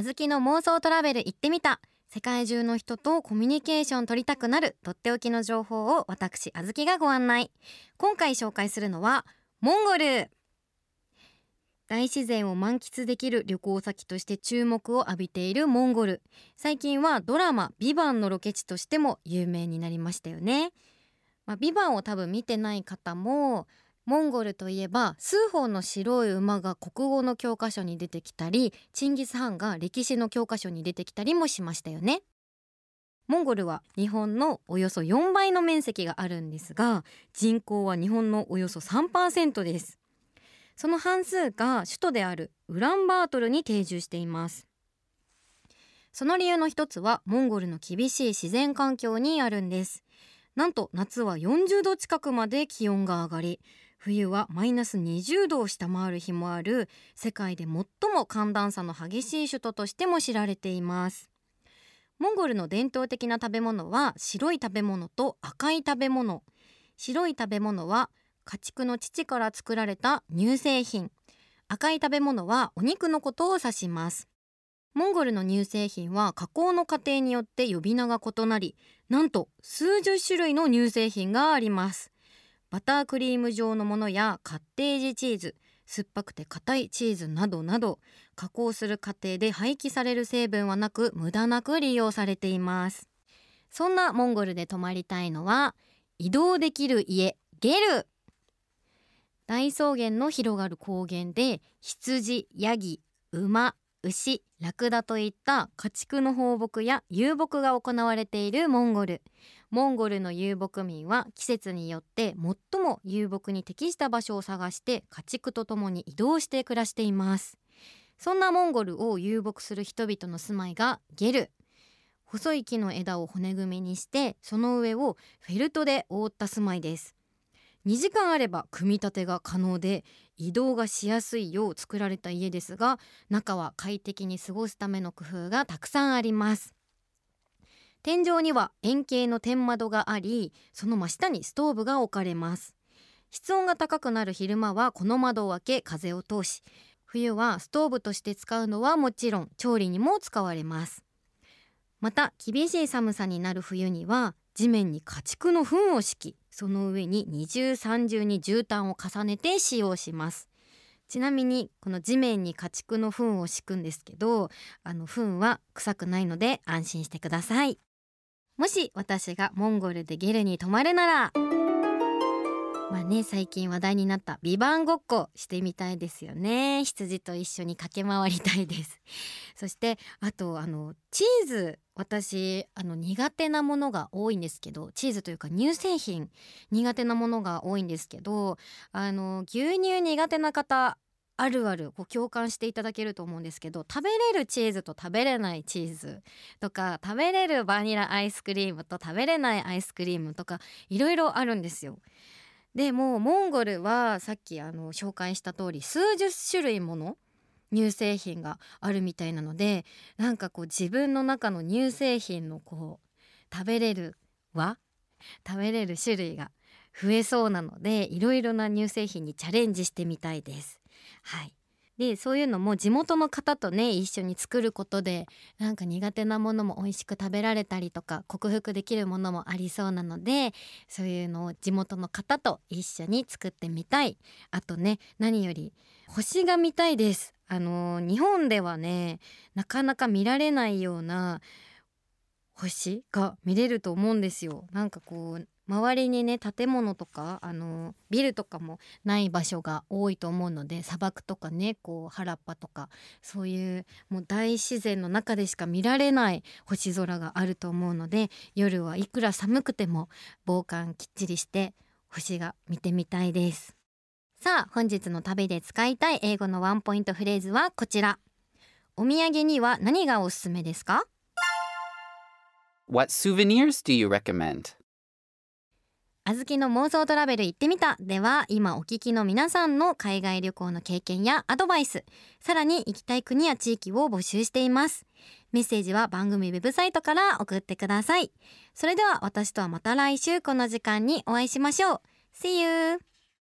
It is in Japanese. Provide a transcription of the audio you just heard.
あずきの妄想トラベル行ってみた。世界中の人とコミュニケーション取りたくなる。とっておきの情報を私あずきがご案内。今回紹介するのはモンゴル。大自然を満喫できる旅行先として注目を浴びているモンゴル。最近はドラマ「ビバンのロケ地としても有名になりましたよね、まあ、ビバンを多分見てない方もモンゴルといえば数本の白い馬が国語の教科書に出てきたりチンギス・ハンが歴史の教科書に出てきたりもしましたよね。モンゴルは日本のおよそ4倍の面積があるんですが人口は日本のおよそ3%です。その半数が首都であるウランバートルに定住しています。その理由の一つはモンゴルの厳しい自然環境にあるんです。なんと夏は40度近くまで気温が上がり冬はマイナス20度を下回る日もある世界で最も寒暖差の激しい首都としても知られています。モンゴルの伝統的な食べ物は白い食べ物と赤い食べ物。白い食べ物は家畜の乳から作られた乳製品。赤い食べ物はお肉のことを指します。モンゴルの乳製品は加工の過程によって呼び名が異なりなんと数十種類の乳製品があります。バタークリーム状のものやカッテージチーズ酸っぱくて硬いチーズなどなど加工する過程で廃棄される成分はなく無駄なく利用されています。そんなモンゴルで泊まりたいのは移動できる家ゲル。大草原の広がる高原で羊、ヤギ、馬、牛、ラクダといった家畜の放牧や遊牧が行われているモンゴル。モンゴルの遊牧民は季節によって最も遊牧に適した場所を探して家畜とともに移動して暮らしています。そんなモンゴルを遊牧する人々の住まいがゲル。細い木の枝を骨組みにしてその上をフェルトで覆った住まいです。2時間あれば組み立てが可能で移動がしやすいよう作られた家ですが中は快適に過ごすための工夫がたくさんあります。天井には円形の天窓がありその真下にストーブが置かれます。室温が高くなる昼間はこの窓を開け風を通し冬はストーブとして使うのはもちろん調理にも使われます。また厳しい寒さになる冬には地面に家畜の糞を敷きその上に二重三重に絨毯を重ねて使用します。ちなみにこの地面に家畜の糞を敷くんですけどあの糞は臭くないので安心してください。もし私がモンゴルでゲルに泊まるなら。まあね最近話題になったビバンごっこしてみたいですよね。羊と一緒に駆け回りたいです。そしてあとあのチーズ私あの苦手なものが多いんですけどチーズというか乳製品苦手なものが多いんですけどあの牛乳苦手な方あるあるこう共感していただけると思うんですけど食べれるチーズと食べれないチーズとか食べれるバニラアイスクリームと食べれないアイスクリームとかいろいろあるんですよ。でもうモンゴルはさっきあの紹介した通り数十種類もの乳製品があるみたいなのでなんかこう自分の中の乳製品のこう食べれる和食べれる種類が増えそうなのでいろいろな乳製品にチャレンジしてみたいです。はい。でそういうのも地元の方とね一緒に作ることでなんか苦手なものも美味しく食べられたりとか克服できるものもありそうなのでそういうのを地元の方と一緒に作ってみたい。あとね何より星が見たいです。あの日本ではねなかなか見られないような星が見れると思うんですよ。なんかこう周りにね建物とかあのビルとかもない場所が多いと思うので砂漠とかねこう原っぱとかそういうもう大自然の中でしか見られない星空があると思うので夜はいくら寒くても防寒きっちりして星が見てみたいです。さあ本日の旅で使いたい英語のワンポイントフレーズはこちら。お土産には何がおすすめですか？What souvenirs do you recommend? あずきの妄想トラベル行ってみた。では今お聞きの皆さんの海外旅行の経験やアドバイスさらに行きたい国や地域を募集しています。メッセージは番組ウェブサイトから送ってください。それでは私とはまた来週この時間にお会いしましょう。See you!